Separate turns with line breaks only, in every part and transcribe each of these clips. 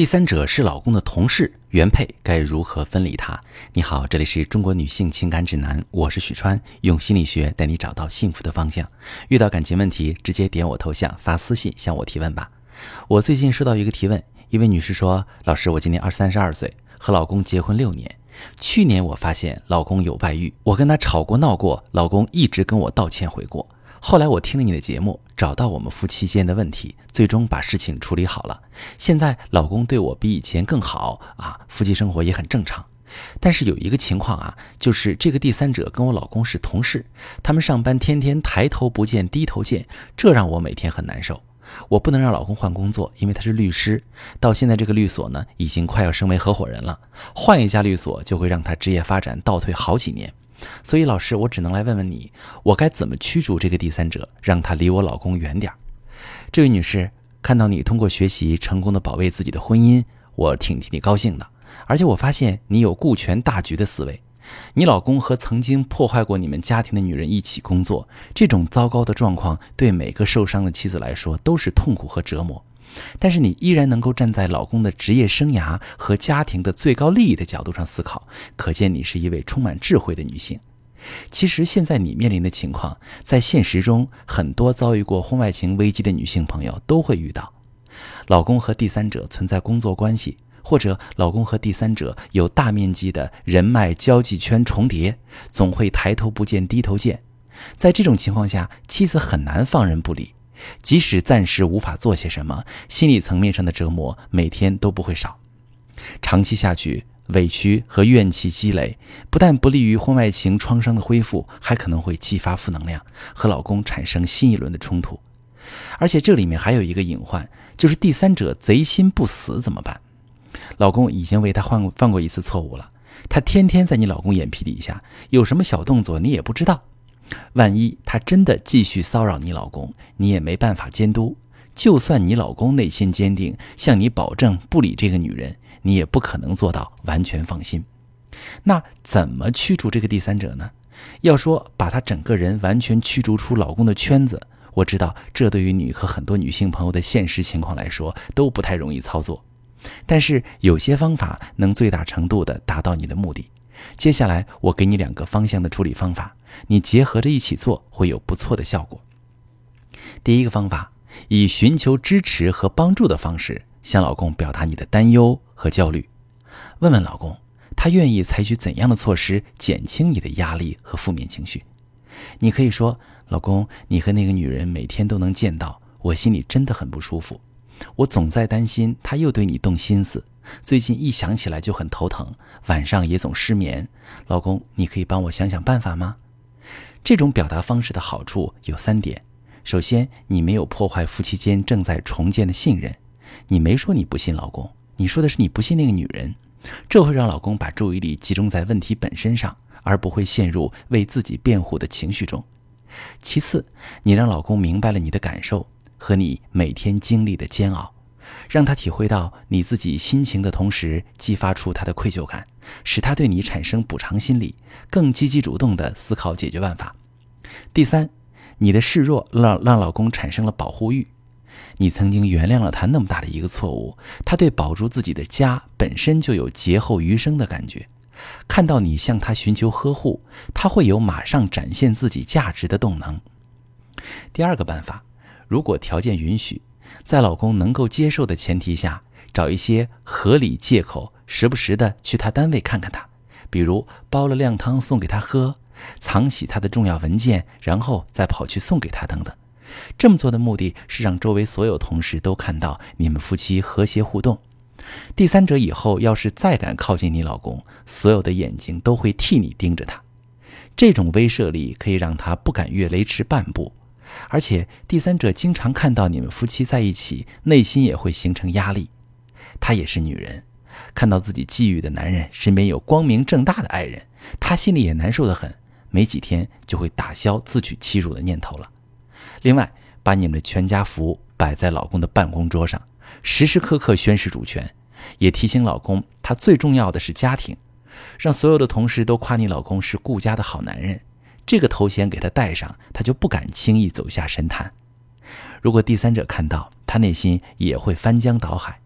第三者是老公的同事、原配，该如何分离他？你好，这里是中国女性情感指南，我是许川，用心理学带你找到幸福的方向。遇到感情问题，直接点我头像发私信向我提问吧。我最近收到一个提问，一位女士说：“老师，我今年二三十二岁，和老公结婚六年，去年我发现老公有外遇，我跟他吵过闹过，老公一直跟我道歉悔过。”后来我听了你的节目，找到我们夫妻间的问题，最终把事情处理好了。现在老公对我比以前更好啊，夫妻生活也很正常。但是有一个情况啊，就是这个第三者跟我老公是同事，他们上班天天抬头不见低头见，这让我每天很难受。我不能让老公换工作，因为他是律师，到现在这个律所呢，已经快要升为合伙人了，换一家律所就会让他职业发展倒退好几年。所以，老师，我只能来问问你，我该怎么驱逐这个第三者，让他离我老公远点儿？这位女士，看到你通过学习成功的保卫自己的婚姻，我挺替你高兴的。而且我发现你有顾全大局的思维。你老公和曾经破坏过你们家庭的女人一起工作，这种糟糕的状况对每个受伤的妻子来说都是痛苦和折磨。但是你依然能够站在老公的职业生涯和家庭的最高利益的角度上思考，可见你是一位充满智慧的女性。其实现在你面临的情况，在现实中很多遭遇过婚外情危机的女性朋友都会遇到：老公和第三者存在工作关系，或者老公和第三者有大面积的人脉交际圈重叠，总会抬头不见低头见。在这种情况下，妻子很难放任不理。即使暂时无法做些什么，心理层面上的折磨每天都不会少。长期下去，委屈和怨气积累，不但不利于婚外情创伤的恢复，还可能会激发负能量，和老公产生新一轮的冲突。而且这里面还有一个隐患，就是第三者贼心不死怎么办？老公已经为他犯犯过一次错误了，他天天在你老公眼皮底下，有什么小动作你也不知道。万一他真的继续骚扰你老公，你也没办法监督。就算你老公内心坚定，向你保证不理这个女人，你也不可能做到完全放心。那怎么驱逐这个第三者呢？要说把他整个人完全驱逐出老公的圈子，我知道这对于你和很多女性朋友的现实情况来说都不太容易操作。但是有些方法能最大程度地达到你的目的。接下来我给你两个方向的处理方法。你结合着一起做，会有不错的效果。第一个方法，以寻求支持和帮助的方式向老公表达你的担忧和焦虑，问问老公，他愿意采取怎样的措施减轻你的压力和负面情绪。你可以说：“老公，你和那个女人每天都能见到，我心里真的很不舒服。我总在担心她又对你动心思，最近一想起来就很头疼，晚上也总失眠。老公，你可以帮我想想办法吗？”这种表达方式的好处有三点：首先，你没有破坏夫妻间正在重建的信任，你没说你不信老公，你说的是你不信那个女人，这会让老公把注意力集中在问题本身上，而不会陷入为自己辩护的情绪中。其次，你让老公明白了你的感受和你每天经历的煎熬，让他体会到你自己心情的同时，激发出他的愧疚感。使他对你产生补偿心理，更积极主动地思考解决办法。第三，你的示弱让让老公产生了保护欲，你曾经原谅了他那么大的一个错误，他对保住自己的家本身就有劫后余生的感觉。看到你向他寻求呵护，他会有马上展现自己价值的动能。第二个办法，如果条件允许，在老公能够接受的前提下，找一些合理借口。时不时的去他单位看看他，比如煲了靓汤送给他喝，藏起他的重要文件，然后再跑去送给他等等。这么做的目的是让周围所有同事都看到你们夫妻和谐互动。第三者以后要是再敢靠近你老公，所有的眼睛都会替你盯着他。这种威慑力可以让他不敢越雷池半步，而且第三者经常看到你们夫妻在一起，内心也会形成压力。她也是女人。看到自己觊觎的男人身边有光明正大的爱人，她心里也难受的很，没几天就会打消自取其辱的念头了。另外，把你们的全家福摆在老公的办公桌上，时时刻刻宣示主权，也提醒老公他最重要的是家庭，让所有的同事都夸你老公是顾家的好男人。这个头衔给他戴上，他就不敢轻易走下神坛。如果第三者看到，他内心也会翻江倒海。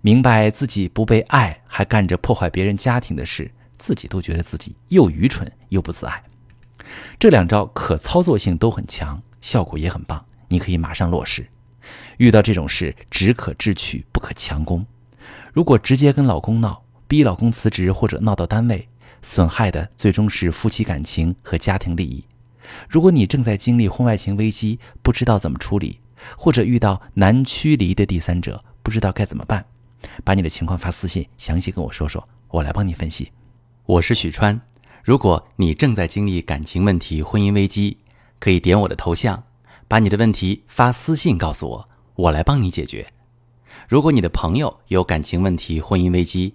明白自己不被爱，还干着破坏别人家庭的事，自己都觉得自己又愚蠢又不自爱。这两招可操作性都很强，效果也很棒，你可以马上落实。遇到这种事，只可智取，不可强攻。如果直接跟老公闹，逼老公辞职，或者闹到单位，损害的最终是夫妻感情和家庭利益。如果你正在经历婚外情危机，不知道怎么处理，或者遇到难驱离的第三者，不知道该怎么办。把你的情况发私信，详细跟我说说，我来帮你分析。我是许川，如果你正在经历感情问题、婚姻危机，可以点我的头像，把你的问题发私信告诉我，我来帮你解决。如果你的朋友有感情问题、婚姻危机，